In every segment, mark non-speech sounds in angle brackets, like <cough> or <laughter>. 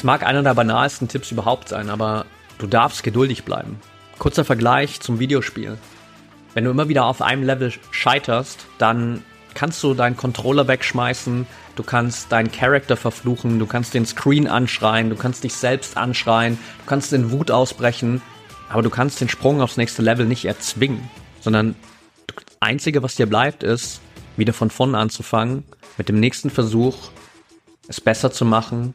Das mag einer der banalsten Tipps überhaupt sein, aber du darfst geduldig bleiben. Kurzer Vergleich zum Videospiel. Wenn du immer wieder auf einem Level scheiterst, dann kannst du deinen Controller wegschmeißen, du kannst deinen Charakter verfluchen, du kannst den Screen anschreien, du kannst dich selbst anschreien, du kannst in Wut ausbrechen, aber du kannst den Sprung aufs nächste Level nicht erzwingen, sondern das Einzige, was dir bleibt, ist, wieder von vorne anzufangen, mit dem nächsten Versuch es besser zu machen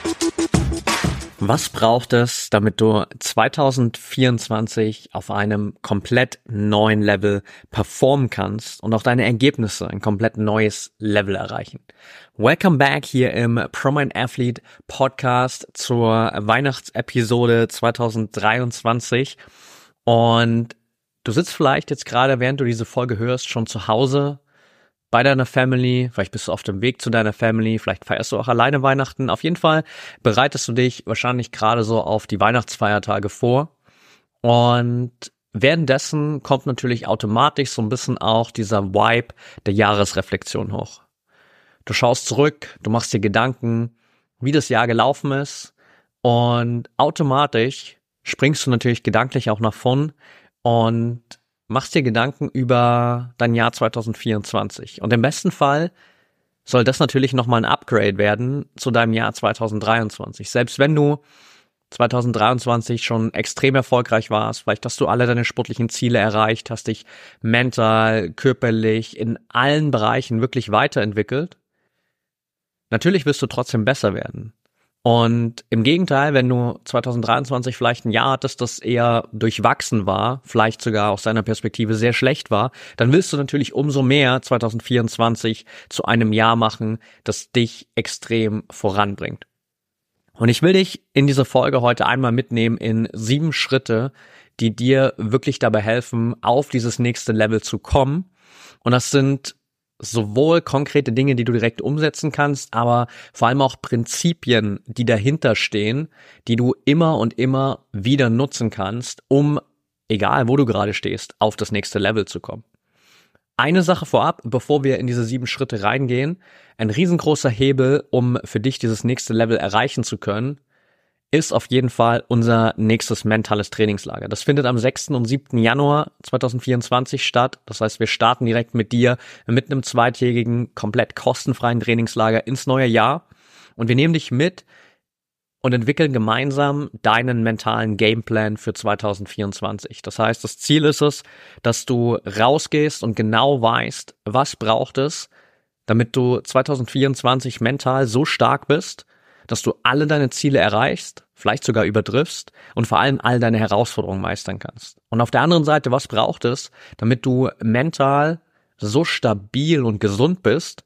Was braucht es, damit du 2024 auf einem komplett neuen Level performen kannst und auch deine Ergebnisse ein komplett neues Level erreichen? Welcome back hier im Prominent Athlete Podcast zur Weihnachtsepisode 2023 und Du sitzt vielleicht jetzt gerade, während du diese Folge hörst, schon zu Hause bei deiner Family, vielleicht bist du auf dem Weg zu deiner Family, vielleicht feierst du auch alleine Weihnachten. Auf jeden Fall bereitest du dich wahrscheinlich gerade so auf die Weihnachtsfeiertage vor. Und währenddessen kommt natürlich automatisch so ein bisschen auch dieser Vibe der Jahresreflexion hoch. Du schaust zurück, du machst dir Gedanken, wie das Jahr gelaufen ist und automatisch springst du natürlich gedanklich auch nach vorn und machst dir Gedanken über dein Jahr 2024. Und im besten Fall soll das natürlich nochmal ein Upgrade werden zu deinem Jahr 2023. Selbst wenn du 2023 schon extrem erfolgreich warst, vielleicht hast du alle deine sportlichen Ziele erreicht, hast dich mental, körperlich, in allen Bereichen wirklich weiterentwickelt. Natürlich wirst du trotzdem besser werden. Und im Gegenteil, wenn du 2023 vielleicht ein Jahr hattest, das eher durchwachsen war, vielleicht sogar aus seiner Perspektive sehr schlecht war, dann willst du natürlich umso mehr 2024 zu einem Jahr machen, das dich extrem voranbringt. Und ich will dich in dieser Folge heute einmal mitnehmen in sieben Schritte, die dir wirklich dabei helfen, auf dieses nächste Level zu kommen. Und das sind sowohl konkrete Dinge, die du direkt umsetzen kannst, aber vor allem auch Prinzipien, die dahinter stehen, die du immer und immer wieder nutzen kannst, um, egal wo du gerade stehst, auf das nächste Level zu kommen. Eine Sache vorab, bevor wir in diese sieben Schritte reingehen, ein riesengroßer Hebel, um für dich dieses nächste Level erreichen zu können, ist auf jeden Fall unser nächstes mentales Trainingslager. Das findet am 6. und 7. Januar 2024 statt. Das heißt, wir starten direkt mit dir mit einem zweitägigen, komplett kostenfreien Trainingslager ins neue Jahr. Und wir nehmen dich mit und entwickeln gemeinsam deinen mentalen Gameplan für 2024. Das heißt, das Ziel ist es, dass du rausgehst und genau weißt, was braucht es, damit du 2024 mental so stark bist, dass du alle deine Ziele erreichst, vielleicht sogar übertriffst und vor allem all deine Herausforderungen meistern kannst. Und auf der anderen Seite, was braucht es, damit du mental so stabil und gesund bist,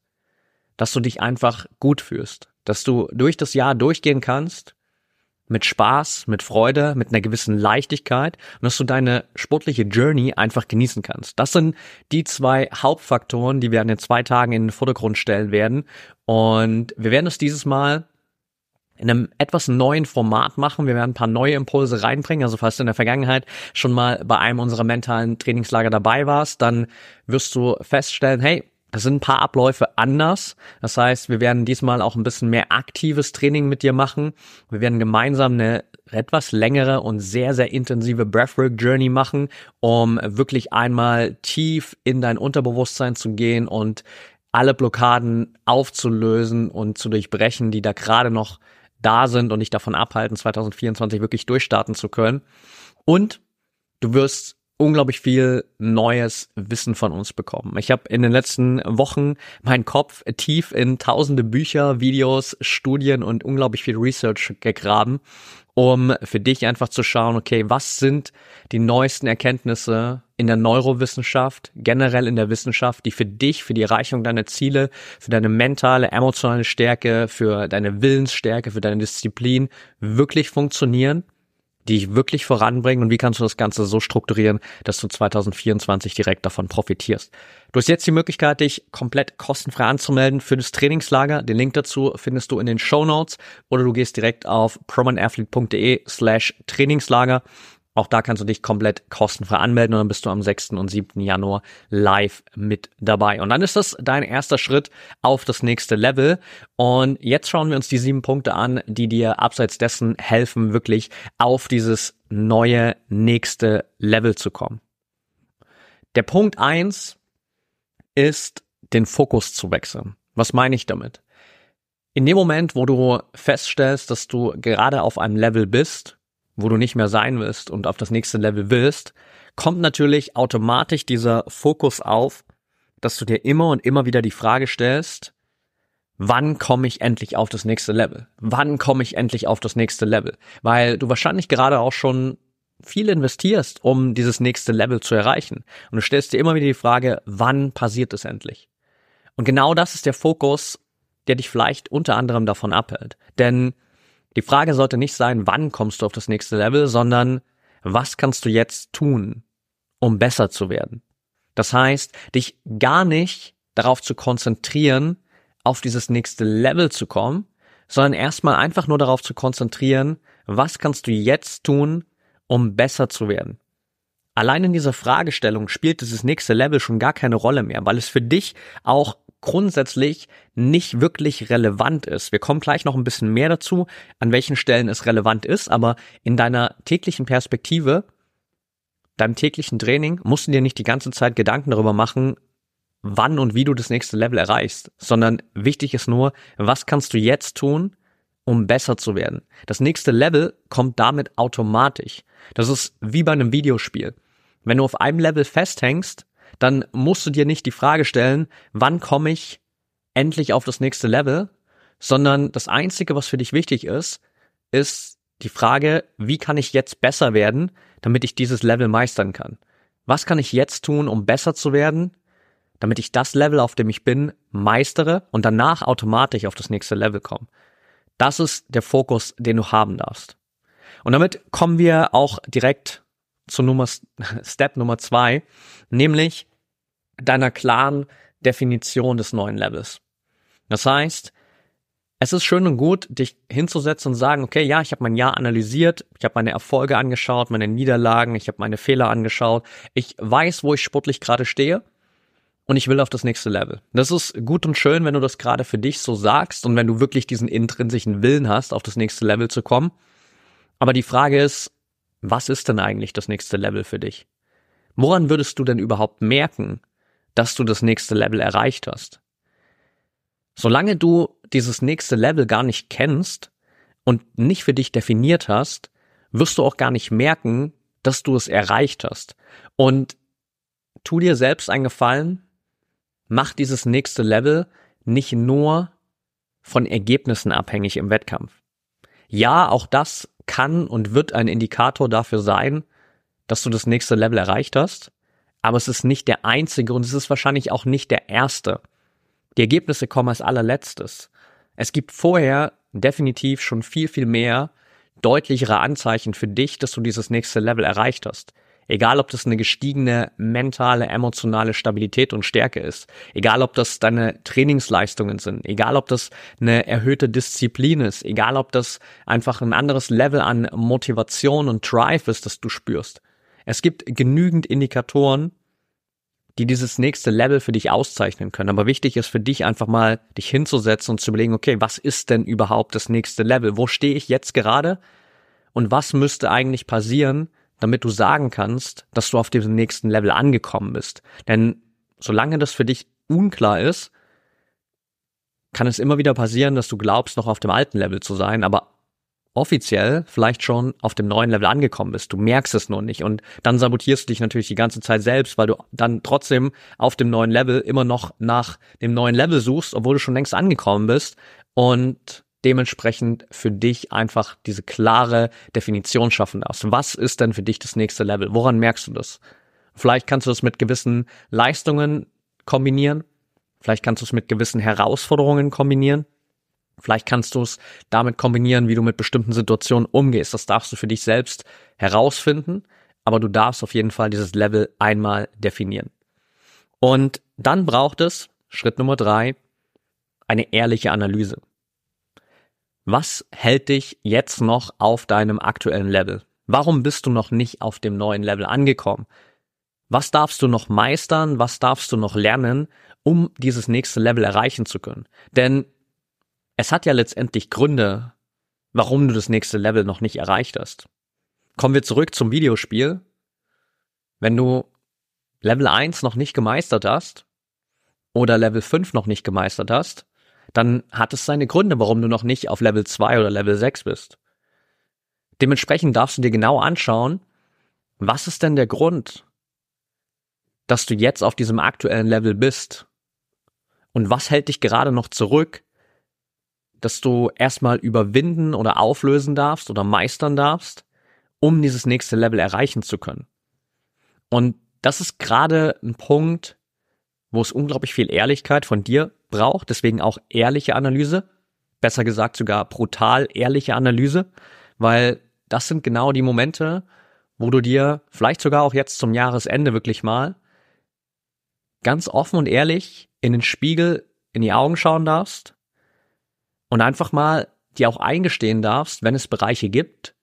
dass du dich einfach gut fühlst, dass du durch das Jahr durchgehen kannst mit Spaß, mit Freude, mit einer gewissen Leichtigkeit und dass du deine sportliche Journey einfach genießen kannst. Das sind die zwei Hauptfaktoren, die wir an den zwei Tagen in den Vordergrund stellen werden. Und wir werden es dieses Mal in einem etwas neuen Format machen. Wir werden ein paar neue Impulse reinbringen. Also falls du in der Vergangenheit schon mal bei einem unserer mentalen Trainingslager dabei warst, dann wirst du feststellen, hey, das sind ein paar Abläufe anders. Das heißt, wir werden diesmal auch ein bisschen mehr aktives Training mit dir machen. Wir werden gemeinsam eine etwas längere und sehr, sehr intensive Breathwork Journey machen, um wirklich einmal tief in dein Unterbewusstsein zu gehen und alle Blockaden aufzulösen und zu durchbrechen, die da gerade noch da sind und dich davon abhalten, 2024 wirklich durchstarten zu können. Und du wirst unglaublich viel neues Wissen von uns bekommen. Ich habe in den letzten Wochen meinen Kopf tief in tausende Bücher, Videos, Studien und unglaublich viel Research gegraben um für dich einfach zu schauen, okay, was sind die neuesten Erkenntnisse in der Neurowissenschaft, generell in der Wissenschaft, die für dich, für die Erreichung deiner Ziele, für deine mentale, emotionale Stärke, für deine Willensstärke, für deine Disziplin wirklich funktionieren die dich wirklich voranbringen und wie kannst du das Ganze so strukturieren, dass du 2024 direkt davon profitierst. Du hast jetzt die Möglichkeit, dich komplett kostenfrei anzumelden für das Trainingslager. Den Link dazu findest du in den Show Notes oder du gehst direkt auf promanathlete.de slash Trainingslager auch da kannst du dich komplett kostenfrei anmelden und dann bist du am 6. und 7. Januar live mit dabei. Und dann ist das dein erster Schritt auf das nächste Level. Und jetzt schauen wir uns die sieben Punkte an, die dir abseits dessen helfen, wirklich auf dieses neue nächste Level zu kommen. Der Punkt eins ist, den Fokus zu wechseln. Was meine ich damit? In dem Moment, wo du feststellst, dass du gerade auf einem Level bist, wo du nicht mehr sein willst und auf das nächste Level willst, kommt natürlich automatisch dieser Fokus auf, dass du dir immer und immer wieder die Frage stellst, wann komme ich endlich auf das nächste Level? Wann komme ich endlich auf das nächste Level? Weil du wahrscheinlich gerade auch schon viel investierst, um dieses nächste Level zu erreichen. Und du stellst dir immer wieder die Frage, wann passiert es endlich? Und genau das ist der Fokus, der dich vielleicht unter anderem davon abhält. Denn die Frage sollte nicht sein, wann kommst du auf das nächste Level, sondern was kannst du jetzt tun, um besser zu werden? Das heißt, dich gar nicht darauf zu konzentrieren, auf dieses nächste Level zu kommen, sondern erstmal einfach nur darauf zu konzentrieren, was kannst du jetzt tun, um besser zu werden. Allein in dieser Fragestellung spielt dieses nächste Level schon gar keine Rolle mehr, weil es für dich auch grundsätzlich nicht wirklich relevant ist. Wir kommen gleich noch ein bisschen mehr dazu, an welchen Stellen es relevant ist, aber in deiner täglichen Perspektive, deinem täglichen Training, musst du dir nicht die ganze Zeit Gedanken darüber machen, wann und wie du das nächste Level erreichst, sondern wichtig ist nur, was kannst du jetzt tun, um besser zu werden. Das nächste Level kommt damit automatisch. Das ist wie bei einem Videospiel. Wenn du auf einem Level festhängst, dann musst du dir nicht die Frage stellen, wann komme ich endlich auf das nächste Level, sondern das Einzige, was für dich wichtig ist, ist die Frage, wie kann ich jetzt besser werden, damit ich dieses Level meistern kann? Was kann ich jetzt tun, um besser zu werden, damit ich das Level, auf dem ich bin, meistere und danach automatisch auf das nächste Level komme? Das ist der Fokus, den du haben darfst. Und damit kommen wir auch direkt zu Nummer, <laughs> Step Nummer zwei, nämlich deiner klaren Definition des neuen Levels. Das heißt, es ist schön und gut, dich hinzusetzen und sagen, okay, ja, ich habe mein Jahr analysiert, ich habe meine Erfolge angeschaut, meine Niederlagen, ich habe meine Fehler angeschaut, ich weiß, wo ich sportlich gerade stehe und ich will auf das nächste Level. Das ist gut und schön, wenn du das gerade für dich so sagst und wenn du wirklich diesen intrinsischen Willen hast, auf das nächste Level zu kommen. Aber die Frage ist, was ist denn eigentlich das nächste Level für dich? Woran würdest du denn überhaupt merken, dass du das nächste Level erreicht hast? Solange du dieses nächste Level gar nicht kennst und nicht für dich definiert hast, wirst du auch gar nicht merken, dass du es erreicht hast. Und tu dir selbst einen Gefallen, mach dieses nächste Level nicht nur von Ergebnissen abhängig im Wettkampf. Ja, auch das kann und wird ein Indikator dafür sein, dass du das nächste Level erreicht hast, aber es ist nicht der einzige und es ist wahrscheinlich auch nicht der erste. Die Ergebnisse kommen als allerletztes. Es gibt vorher definitiv schon viel, viel mehr deutlichere Anzeichen für dich, dass du dieses nächste Level erreicht hast. Egal, ob das eine gestiegene mentale, emotionale Stabilität und Stärke ist. Egal, ob das deine Trainingsleistungen sind. Egal, ob das eine erhöhte Disziplin ist. Egal, ob das einfach ein anderes Level an Motivation und Drive ist, das du spürst. Es gibt genügend Indikatoren, die dieses nächste Level für dich auszeichnen können. Aber wichtig ist für dich einfach mal, dich hinzusetzen und zu überlegen, okay, was ist denn überhaupt das nächste Level? Wo stehe ich jetzt gerade? Und was müsste eigentlich passieren, damit du sagen kannst, dass du auf diesem nächsten Level angekommen bist. Denn solange das für dich unklar ist, kann es immer wieder passieren, dass du glaubst, noch auf dem alten Level zu sein, aber offiziell vielleicht schon auf dem neuen Level angekommen bist. Du merkst es nur nicht und dann sabotierst du dich natürlich die ganze Zeit selbst, weil du dann trotzdem auf dem neuen Level immer noch nach dem neuen Level suchst, obwohl du schon längst angekommen bist und dementsprechend für dich einfach diese klare Definition schaffen darfst. Was ist denn für dich das nächste Level? Woran merkst du das? Vielleicht kannst du das mit gewissen Leistungen kombinieren. Vielleicht kannst du es mit gewissen Herausforderungen kombinieren. Vielleicht kannst du es damit kombinieren, wie du mit bestimmten Situationen umgehst. Das darfst du für dich selbst herausfinden, aber du darfst auf jeden Fall dieses Level einmal definieren. Und dann braucht es, Schritt Nummer drei, eine ehrliche Analyse. Was hält dich jetzt noch auf deinem aktuellen Level? Warum bist du noch nicht auf dem neuen Level angekommen? Was darfst du noch meistern? Was darfst du noch lernen, um dieses nächste Level erreichen zu können? Denn es hat ja letztendlich Gründe, warum du das nächste Level noch nicht erreicht hast. Kommen wir zurück zum Videospiel. Wenn du Level 1 noch nicht gemeistert hast oder Level 5 noch nicht gemeistert hast, dann hat es seine Gründe, warum du noch nicht auf Level 2 oder Level 6 bist. Dementsprechend darfst du dir genau anschauen, was ist denn der Grund, dass du jetzt auf diesem aktuellen Level bist? Und was hält dich gerade noch zurück, dass du erstmal überwinden oder auflösen darfst oder meistern darfst, um dieses nächste Level erreichen zu können. Und das ist gerade ein Punkt, wo es unglaublich viel Ehrlichkeit von dir braucht, deswegen auch ehrliche Analyse, besser gesagt sogar brutal ehrliche Analyse, weil das sind genau die Momente, wo du dir vielleicht sogar auch jetzt zum Jahresende wirklich mal ganz offen und ehrlich in den Spiegel in die Augen schauen darfst und einfach mal dir auch eingestehen darfst, wenn es Bereiche gibt,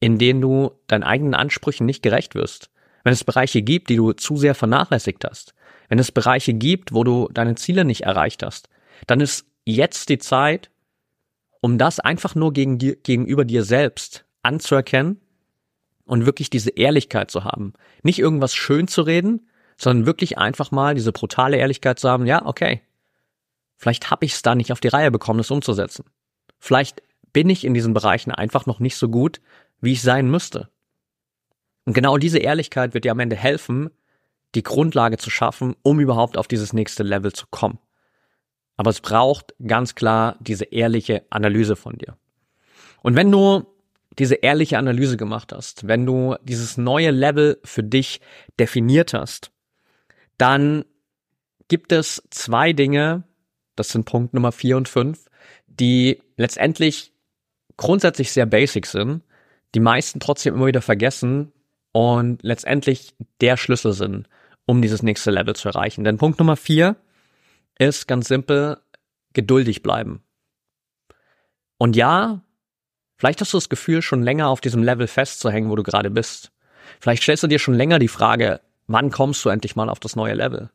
in denen du deinen eigenen Ansprüchen nicht gerecht wirst. Wenn es Bereiche gibt, die du zu sehr vernachlässigt hast. Wenn es Bereiche gibt, wo du deine Ziele nicht erreicht hast. Dann ist jetzt die Zeit, um das einfach nur gegen dir, gegenüber dir selbst anzuerkennen und wirklich diese Ehrlichkeit zu haben. Nicht irgendwas schön zu reden, sondern wirklich einfach mal diese brutale Ehrlichkeit zu haben, ja, okay, Vielleicht habe ich es da nicht auf die Reihe bekommen, das umzusetzen. Vielleicht bin ich in diesen Bereichen einfach noch nicht so gut, wie ich sein müsste. Und genau diese Ehrlichkeit wird dir am Ende helfen, die Grundlage zu schaffen, um überhaupt auf dieses nächste Level zu kommen. Aber es braucht ganz klar diese ehrliche Analyse von dir. Und wenn du diese ehrliche Analyse gemacht hast, wenn du dieses neue Level für dich definiert hast, dann gibt es zwei Dinge, das sind Punkt Nummer vier und fünf, die letztendlich grundsätzlich sehr basic sind, die meisten trotzdem immer wieder vergessen und letztendlich der Schlüssel sind, um dieses nächste Level zu erreichen. Denn Punkt Nummer vier ist ganz simpel, geduldig bleiben. Und ja, vielleicht hast du das Gefühl, schon länger auf diesem Level festzuhängen, wo du gerade bist. Vielleicht stellst du dir schon länger die Frage, wann kommst du endlich mal auf das neue Level?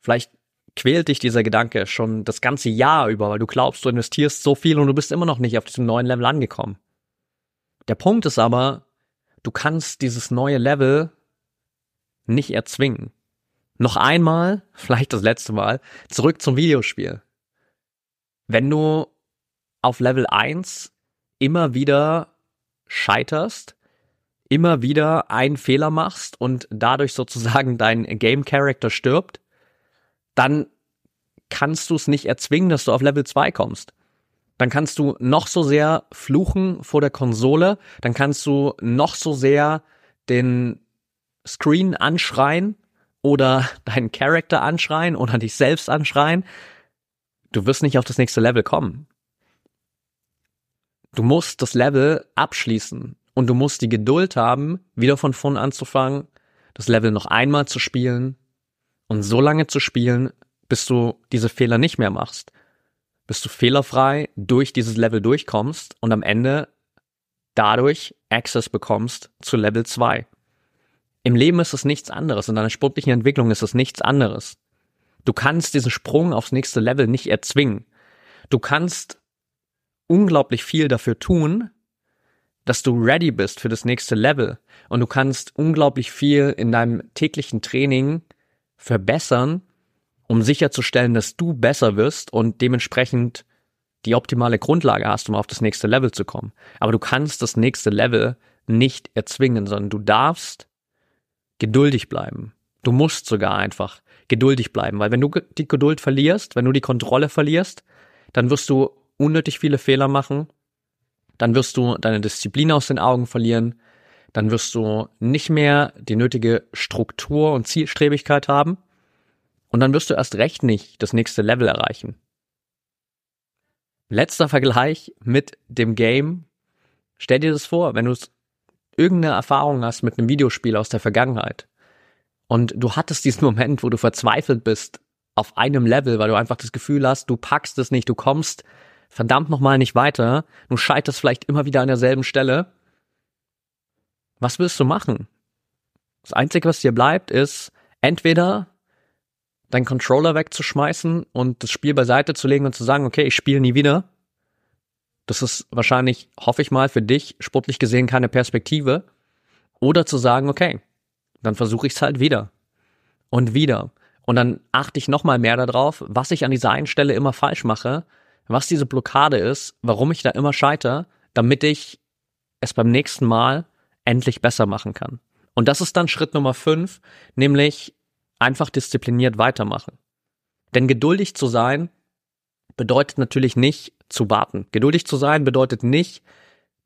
Vielleicht quält dich dieser Gedanke schon das ganze Jahr über, weil du glaubst, du investierst so viel und du bist immer noch nicht auf diesem neuen Level angekommen. Der Punkt ist aber, du kannst dieses neue Level nicht erzwingen. Noch einmal, <laughs> vielleicht das letzte Mal, zurück zum Videospiel. Wenn du auf Level 1 immer wieder scheiterst, immer wieder einen Fehler machst und dadurch sozusagen dein Game Character stirbt, dann kannst du es nicht erzwingen, dass du auf Level 2 kommst. Dann kannst du noch so sehr fluchen vor der Konsole, dann kannst du noch so sehr den Screen anschreien oder <laughs> deinen Charakter anschreien oder dich selbst anschreien. Du wirst nicht auf das nächste Level kommen. Du musst das Level abschließen und du musst die Geduld haben, wieder von vorn anzufangen, das Level noch einmal zu spielen, und so lange zu spielen, bis du diese Fehler nicht mehr machst, bis du fehlerfrei durch dieses Level durchkommst und am Ende dadurch Access bekommst zu Level 2. Im Leben ist es nichts anderes, in deiner sportlichen Entwicklung ist es nichts anderes. Du kannst diesen Sprung aufs nächste Level nicht erzwingen. Du kannst unglaublich viel dafür tun, dass du ready bist für das nächste Level. Und du kannst unglaublich viel in deinem täglichen Training verbessern, um sicherzustellen, dass du besser wirst und dementsprechend die optimale Grundlage hast, um auf das nächste Level zu kommen. Aber du kannst das nächste Level nicht erzwingen, sondern du darfst geduldig bleiben. Du musst sogar einfach geduldig bleiben, weil wenn du die Geduld verlierst, wenn du die Kontrolle verlierst, dann wirst du unnötig viele Fehler machen, dann wirst du deine Disziplin aus den Augen verlieren, dann wirst du nicht mehr die nötige Struktur und Zielstrebigkeit haben und dann wirst du erst recht nicht das nächste Level erreichen. Letzter Vergleich mit dem Game. Stell dir das vor, wenn du irgendeine Erfahrung hast mit einem Videospiel aus der Vergangenheit und du hattest diesen <laughs> Moment, wo du verzweifelt bist auf einem Level, weil du einfach das Gefühl hast, du packst es nicht, du kommst verdammt nochmal nicht weiter, du scheiterst vielleicht immer wieder an derselben Stelle. Was willst du machen? Das Einzige, was dir bleibt, ist entweder deinen Controller wegzuschmeißen und das Spiel beiseite zu legen und zu sagen, okay, ich spiele nie wieder. Das ist wahrscheinlich, hoffe ich mal, für dich sportlich gesehen keine Perspektive. Oder zu sagen, okay, dann versuche ich es halt wieder und wieder. Und dann achte ich nochmal mehr darauf, was ich an dieser einen Stelle immer falsch mache, was diese Blockade ist, warum ich da immer scheiter, damit ich es beim nächsten Mal endlich besser machen kann. Und das ist dann Schritt Nummer fünf, nämlich einfach diszipliniert weitermachen. Denn geduldig zu sein bedeutet natürlich nicht zu warten. Geduldig zu sein bedeutet nicht,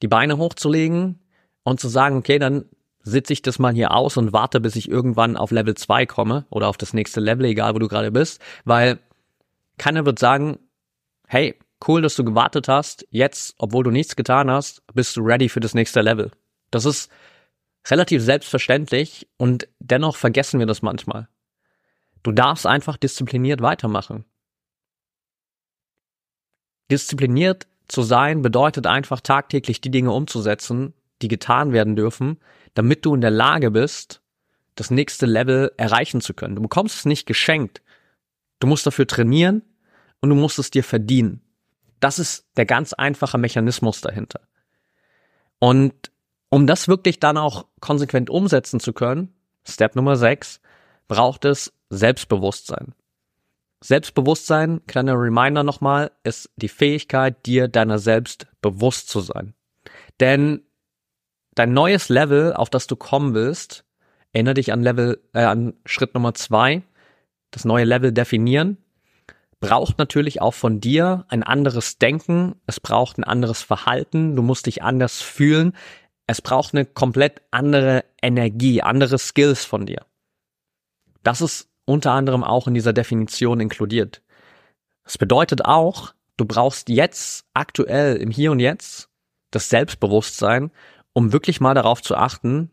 die Beine hochzulegen und zu sagen, okay, dann sitze ich das mal hier aus und warte, bis ich irgendwann auf Level 2 komme oder auf das nächste Level, egal wo du gerade bist, weil keiner wird sagen, hey, cool, dass du gewartet hast, jetzt, obwohl du nichts getan hast, bist du ready für das nächste Level. Das ist relativ selbstverständlich und dennoch vergessen wir das manchmal. Du darfst einfach diszipliniert weitermachen. Diszipliniert zu sein bedeutet einfach tagtäglich die Dinge umzusetzen, die getan werden dürfen, damit du in der Lage bist, das nächste Level erreichen zu können. Du bekommst es nicht geschenkt. Du musst dafür trainieren und du musst es dir verdienen. Das ist der ganz einfache Mechanismus dahinter. Und um das wirklich dann auch konsequent umsetzen zu können, Step Nummer 6, braucht es Selbstbewusstsein. Selbstbewusstsein, kleiner Reminder nochmal, ist die Fähigkeit, dir deiner selbst bewusst zu sein. Denn dein neues Level, auf das du kommen willst, erinnere dich an Level, äh, an Schritt Nummer zwei, das neue Level definieren, braucht natürlich auch von dir ein anderes Denken, es braucht ein anderes Verhalten, du musst dich anders fühlen, es braucht eine komplett andere Energie, andere Skills von dir. Das ist unter anderem auch in dieser Definition inkludiert. Das bedeutet auch, du brauchst jetzt aktuell im Hier und Jetzt das Selbstbewusstsein, um wirklich mal darauf zu achten,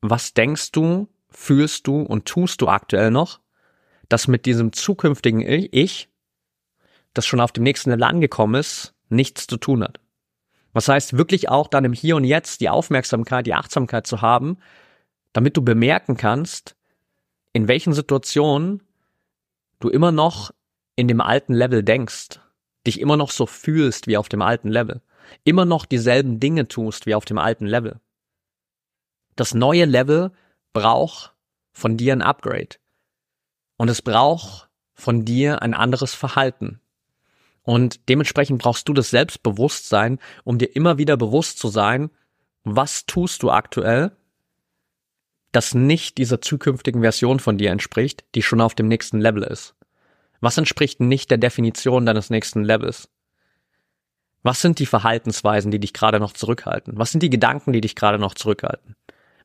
was denkst du, fühlst du und tust du aktuell noch, das mit diesem zukünftigen Ich, das schon auf dem nächsten Level angekommen ist, nichts zu tun hat. Was heißt wirklich auch dann im Hier und Jetzt die Aufmerksamkeit, die Achtsamkeit zu haben, damit du bemerken kannst, in welchen Situationen du immer noch in dem alten Level denkst, dich immer noch so fühlst wie auf dem alten Level, immer noch dieselben Dinge tust wie auf dem alten Level. Das neue Level braucht von dir ein Upgrade. Und es braucht von dir ein anderes Verhalten. Und dementsprechend brauchst du das Selbstbewusstsein, um dir immer wieder bewusst zu sein, was tust du aktuell das nicht dieser zukünftigen Version von dir entspricht, die schon auf dem nächsten Level ist? Was entspricht nicht der Definition deines nächsten Levels? Was sind die Verhaltensweisen, die dich gerade noch zurückhalten? Was sind die Gedanken, die dich gerade noch zurückhalten?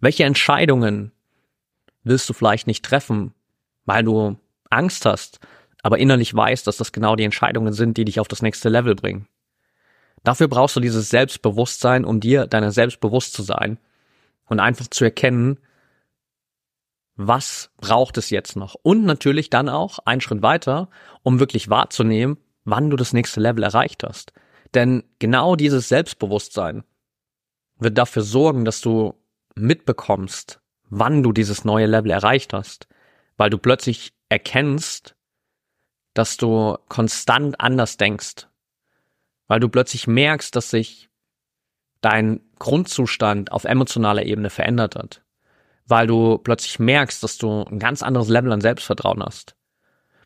Welche Entscheidungen willst du vielleicht nicht treffen, weil du Angst hast, aber innerlich weißt, dass das genau die Entscheidungen sind, die dich auf das nächste Level bringen? Dafür brauchst du dieses Selbstbewusstsein, um dir deiner selbst bewusst zu sein und einfach zu erkennen, was braucht es jetzt noch? Und natürlich dann auch einen Schritt weiter, um wirklich wahrzunehmen, wann du das nächste Level erreicht hast. Denn genau dieses Selbstbewusstsein wird dafür sorgen, dass du mitbekommst, wann du dieses neue Level erreicht hast, weil du plötzlich erkennst, dass du konstant anders denkst, weil du plötzlich merkst, dass sich dein Grundzustand auf emotionaler Ebene verändert hat, weil du plötzlich merkst, dass du ein ganz anderes Level an Selbstvertrauen hast.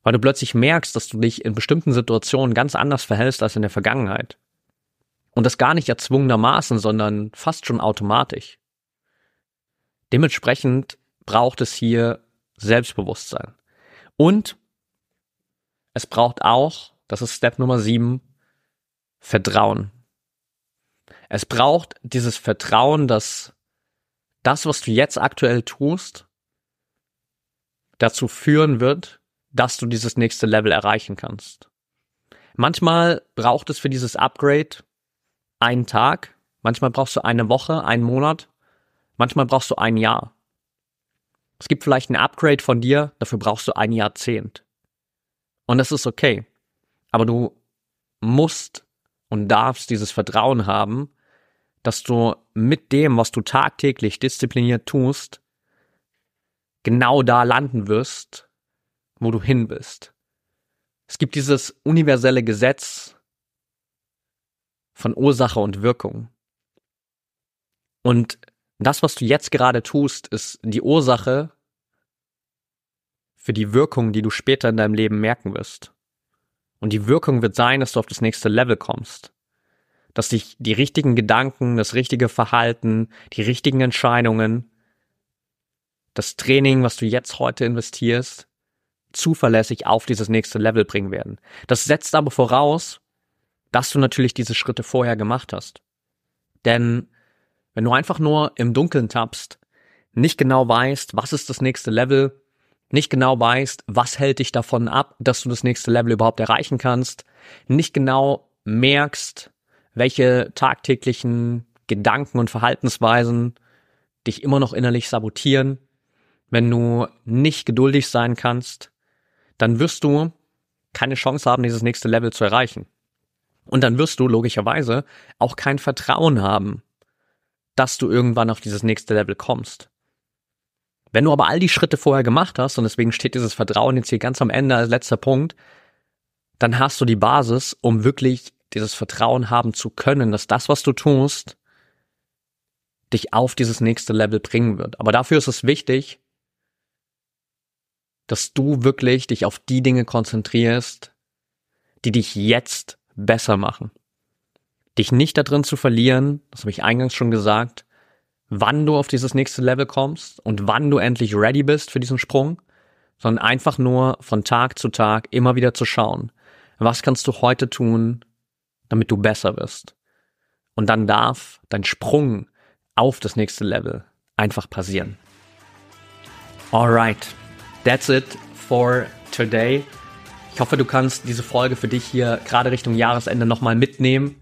Weil du plötzlich merkst, dass du dich in bestimmten Situationen ganz anders verhältst als in der Vergangenheit. Und das gar nicht erzwungenermaßen, sondern fast schon automatisch. Dementsprechend braucht es hier Selbstbewusstsein. Und es braucht auch, das ist Step Nummer sieben, Vertrauen. Es braucht dieses Vertrauen, dass das, was du jetzt aktuell tust, dazu führen wird, dass du dieses nächste Level erreichen kannst. Manchmal braucht es für dieses Upgrade einen Tag, manchmal brauchst du eine Woche, einen Monat, manchmal brauchst du ein Jahr. Es gibt vielleicht ein Upgrade von dir, dafür brauchst du ein Jahrzehnt. Und das ist okay. Aber du musst und darfst dieses Vertrauen haben, dass du mit dem, was du tagtäglich diszipliniert tust, genau da landen wirst, wo du hin bist. Es gibt dieses universelle Gesetz von Ursache und Wirkung. Und das, was du jetzt gerade tust, ist die Ursache für die Wirkung, die du später in deinem Leben merken wirst. Und die Wirkung wird sein, dass du auf das nächste Level kommst. Dass dich die richtigen Gedanken, das richtige Verhalten, die richtigen Entscheidungen, das Training, was du jetzt heute investierst, zuverlässig auf dieses nächste Level bringen werden. Das setzt aber voraus, dass du natürlich diese Schritte vorher gemacht hast. Denn wenn du einfach nur im Dunkeln tappst, nicht genau weißt, was ist das nächste Level, nicht genau weißt, was hält dich davon ab, dass du das nächste Level überhaupt erreichen kannst, nicht genau merkst, welche tagtäglichen Gedanken und Verhaltensweisen dich immer noch innerlich sabotieren, wenn du nicht geduldig sein kannst, dann wirst du keine Chance haben, dieses nächste Level zu erreichen. Und dann wirst du logischerweise auch kein Vertrauen haben, dass du irgendwann auf dieses nächste Level kommst. Wenn du aber all die Schritte vorher gemacht hast, und deswegen steht dieses Vertrauen jetzt hier ganz am Ende als letzter Punkt, dann hast du die Basis, um wirklich dieses Vertrauen haben zu können, dass das, was du tust, dich auf dieses nächste Level bringen wird. Aber dafür ist es wichtig, dass du wirklich dich auf die Dinge konzentrierst, die dich jetzt besser machen. Dich nicht darin zu verlieren, das habe ich eingangs schon gesagt, wann du auf dieses nächste Level kommst und wann du endlich ready bist für diesen Sprung, sondern einfach nur von Tag zu Tag immer wieder zu schauen, was kannst du heute tun, damit du besser wirst. Und dann darf dein Sprung auf das nächste Level einfach passieren. Alright, that's it for today. Ich hoffe, du kannst diese Folge für dich hier gerade Richtung Jahresende nochmal mitnehmen,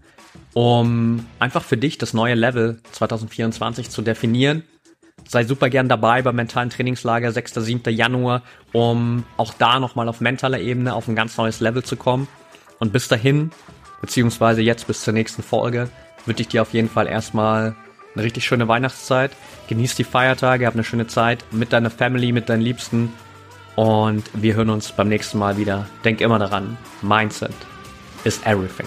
um einfach für dich das neue Level 2024 zu definieren. Sei super gern dabei beim mentalen Trainingslager 6. 7. Januar, um auch da nochmal auf mentaler Ebene auf ein ganz neues Level zu kommen. Und bis dahin, beziehungsweise jetzt bis zur nächsten Folge, wünsche ich dir auf jeden Fall erstmal eine richtig schöne Weihnachtszeit. Genieß die Feiertage, hab eine schöne Zeit mit deiner Family, mit deinen Liebsten und wir hören uns beim nächsten Mal wieder. Denk immer daran, Mindset is everything.